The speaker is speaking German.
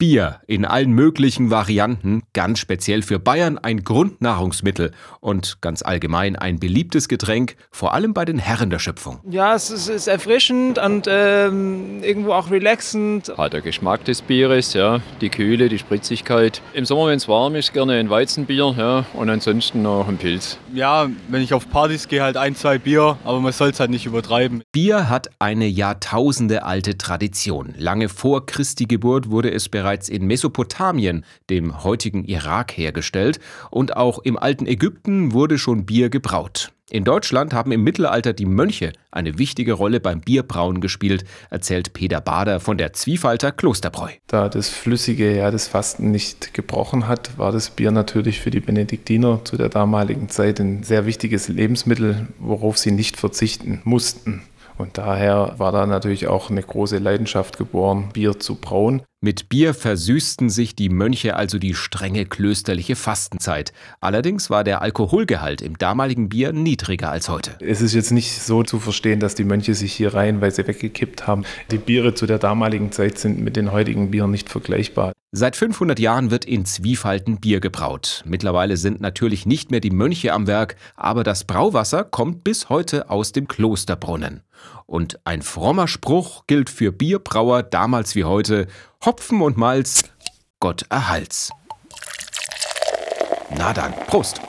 Bier in allen möglichen Varianten, ganz speziell für Bayern ein Grundnahrungsmittel und ganz allgemein ein beliebtes Getränk, vor allem bei den Herren der Schöpfung. Ja, es ist, ist erfrischend und ähm, irgendwo auch relaxend. Halt der Geschmack des Bieres, ja, die Kühle, die Spritzigkeit. Im Sommer, wenn es warm ist, gerne ein Weizenbier ja, und ansonsten noch ein Pilz. Ja, wenn ich auf Partys gehe, halt ein, zwei Bier, aber man soll es halt nicht übertreiben. Bier hat eine Jahrtausende alte Tradition. Lange vor Christi Geburt wurde es bereits bereits in Mesopotamien, dem heutigen Irak, hergestellt und auch im alten Ägypten wurde schon Bier gebraut. In Deutschland haben im Mittelalter die Mönche eine wichtige Rolle beim Bierbrauen gespielt, erzählt Peter Bader von der Zwiefalter Klosterbräu. Da das Flüssige ja das Fasten nicht gebrochen hat, war das Bier natürlich für die Benediktiner zu der damaligen Zeit ein sehr wichtiges Lebensmittel, worauf sie nicht verzichten mussten. Und daher war da natürlich auch eine große Leidenschaft geboren, Bier zu brauen. Mit Bier versüßten sich die Mönche also die strenge klösterliche Fastenzeit. Allerdings war der Alkoholgehalt im damaligen Bier niedriger als heute. Es ist jetzt nicht so zu verstehen, dass die Mönche sich hier reihenweise weggekippt haben. Die Biere zu der damaligen Zeit sind mit den heutigen Bieren nicht vergleichbar. Seit 500 Jahren wird in Zwiefalten Bier gebraut. Mittlerweile sind natürlich nicht mehr die Mönche am Werk, aber das Brauwasser kommt bis heute aus dem Klosterbrunnen. Und ein frommer Spruch gilt für Bierbrauer damals wie heute: Hopfen und Malz, Gott erhalts. Na dann, Prost!